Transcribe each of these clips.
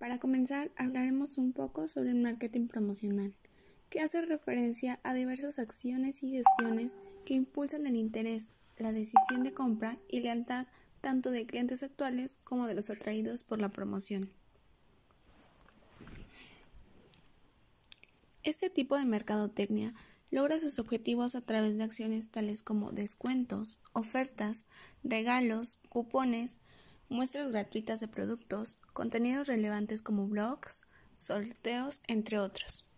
Para comenzar, hablaremos un poco sobre el marketing promocional, que hace referencia a diversas acciones y gestiones que impulsan el interés, la decisión de compra y lealtad tanto de clientes actuales como de los atraídos por la promoción. Este tipo de mercadotecnia logra sus objetivos a través de acciones tales como descuentos, ofertas, regalos, cupones, muestras gratuitas de productos, contenidos relevantes como blogs, sorteos, entre otros.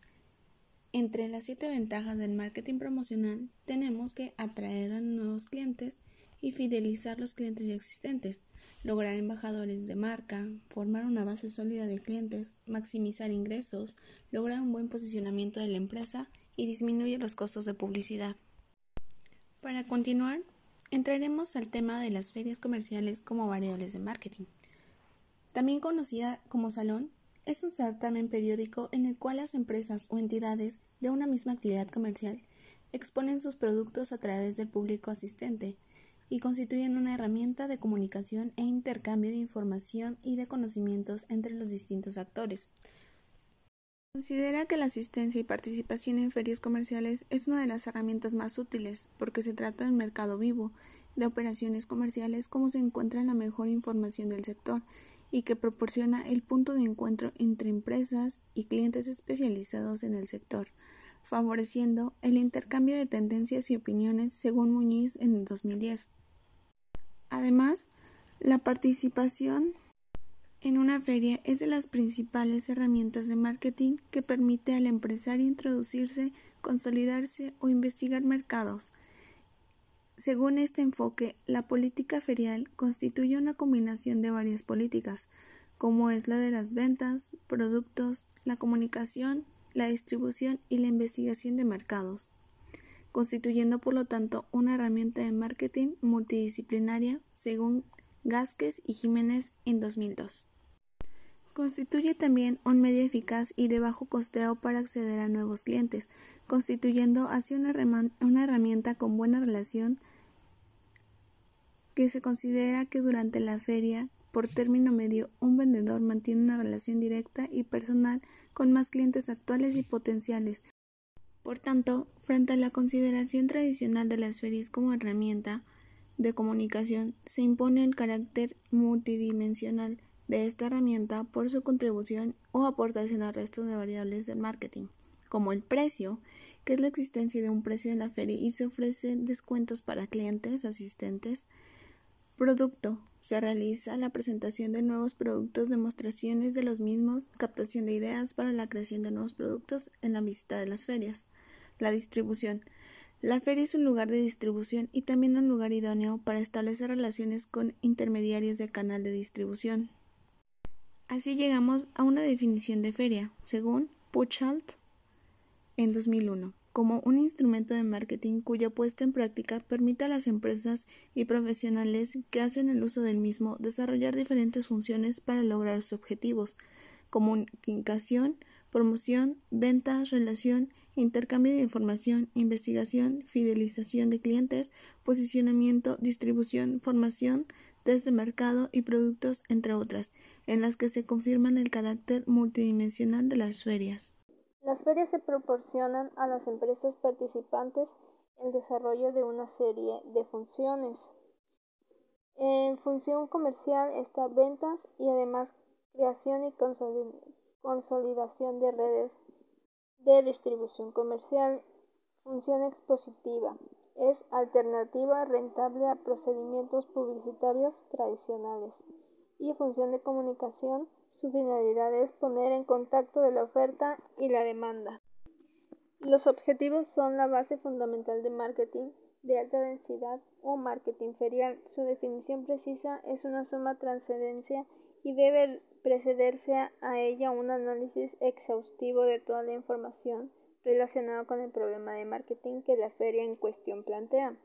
Entre las siete ventajas del marketing promocional tenemos que atraer a nuevos clientes y fidelizar los clientes existentes, lograr embajadores de marca, formar una base sólida de clientes, maximizar ingresos, lograr un buen posicionamiento de la empresa y disminuir los costos de publicidad. Para continuar, entraremos al tema de las ferias comerciales como variables de marketing. También conocida como salón, es un certamen periódico en el cual las empresas o entidades de una misma actividad comercial exponen sus productos a través del público asistente y constituyen una herramienta de comunicación e intercambio de información y de conocimientos entre los distintos actores. Considera que la asistencia y participación en ferias comerciales es una de las herramientas más útiles porque se trata de un mercado vivo de operaciones comerciales como se encuentra la mejor información del sector y que proporciona el punto de encuentro entre empresas y clientes especializados en el sector, favoreciendo el intercambio de tendencias y opiniones según Muñiz en el 2010. Además, la participación en una feria es de las principales herramientas de marketing que permite al empresario introducirse, consolidarse o investigar mercados. Según este enfoque, la política ferial constituye una combinación de varias políticas, como es la de las ventas, productos, la comunicación, la distribución y la investigación de mercados, constituyendo por lo tanto una herramienta de marketing multidisciplinaria según Gasquez y Jiménez en 2002. Constituye también un medio eficaz y de bajo costeo para acceder a nuevos clientes, constituyendo así una, una herramienta con buena relación que se considera que durante la feria, por término medio, un vendedor mantiene una relación directa y personal con más clientes actuales y potenciales. Por tanto, frente a la consideración tradicional de las ferias como herramienta de comunicación, se impone el carácter multidimensional de esta herramienta por su contribución o aportación al resto de variables del marketing, como el precio, que es la existencia de un precio en la feria y se ofrecen descuentos para clientes, asistentes. Producto. Se realiza la presentación de nuevos productos, demostraciones de los mismos, captación de ideas para la creación de nuevos productos en la visita de las ferias. La distribución. La feria es un lugar de distribución y también un lugar idóneo para establecer relaciones con intermediarios del canal de distribución. Así llegamos a una definición de feria, según Puchalt en 2001, como un instrumento de marketing cuya puesta en práctica permite a las empresas y profesionales que hacen el uso del mismo desarrollar diferentes funciones para lograr sus objetivos, comunicación, promoción, ventas, relación, intercambio de información, investigación, fidelización de clientes, posicionamiento, distribución, formación, desde mercado y productos, entre otras, en las que se confirman el carácter multidimensional de las ferias. Las ferias se proporcionan a las empresas participantes el desarrollo de una serie de funciones. En función comercial está ventas y además creación y consolidación de redes de distribución comercial. Función expositiva es alternativa rentable a procedimientos publicitarios tradicionales y función de comunicación, su finalidad es poner en contacto de la oferta y la demanda. Los objetivos son la base fundamental de marketing de alta densidad o marketing ferial. Su definición precisa es una suma trascendencia y debe precederse a ella un análisis exhaustivo de toda la información relacionado con el problema de marketing que la feria en cuestión plantea.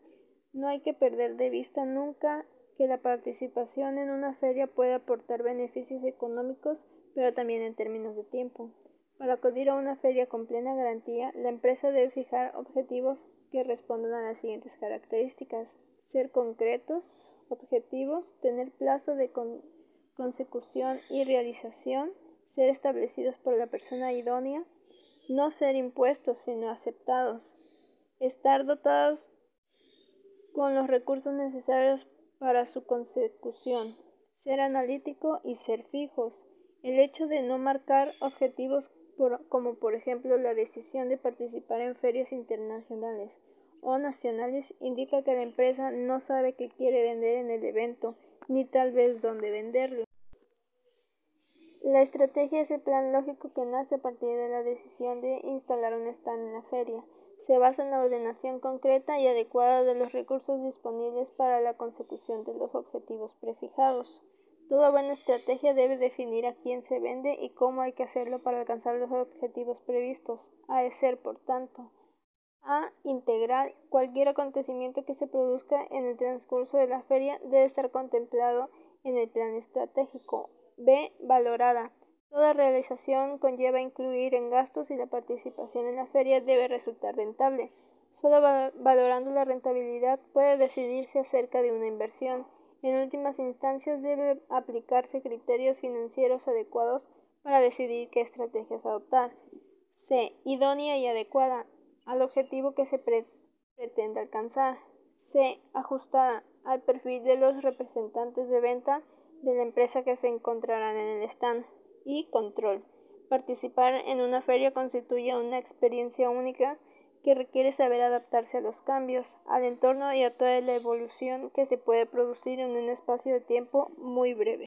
No hay que perder de vista nunca que la participación en una feria puede aportar beneficios económicos, pero también en términos de tiempo. Para acudir a una feria con plena garantía, la empresa debe fijar objetivos que respondan a las siguientes características. Ser concretos, objetivos, tener plazo de consecución y realización, ser establecidos por la persona idónea, no ser impuestos sino aceptados, estar dotados con los recursos necesarios para su consecución, ser analítico y ser fijos. El hecho de no marcar objetivos como por ejemplo la decisión de participar en ferias internacionales o nacionales indica que la empresa no sabe qué quiere vender en el evento ni tal vez dónde venderlo. La estrategia es el plan lógico que nace a partir de la decisión de instalar un stand en la feria. Se basa en la ordenación concreta y adecuada de los recursos disponibles para la consecución de los objetivos prefijados. Toda buena estrategia debe definir a quién se vende y cómo hay que hacerlo para alcanzar los objetivos previstos. Ha ser, por tanto, a. Integral. Cualquier acontecimiento que se produzca en el transcurso de la feria debe estar contemplado en el plan estratégico. B. Valorada. Toda realización conlleva incluir en gastos y la participación en la feria debe resultar rentable. Solo valorando la rentabilidad puede decidirse acerca de una inversión. En últimas instancias debe aplicarse criterios financieros adecuados para decidir qué estrategias adoptar. C. Idónea y adecuada al objetivo que se pretende alcanzar. C. Ajustada al perfil de los representantes de venta de la empresa que se encontrarán en el stand. Y control. Participar en una feria constituye una experiencia única que requiere saber adaptarse a los cambios, al entorno y a toda la evolución que se puede producir en un espacio de tiempo muy breve.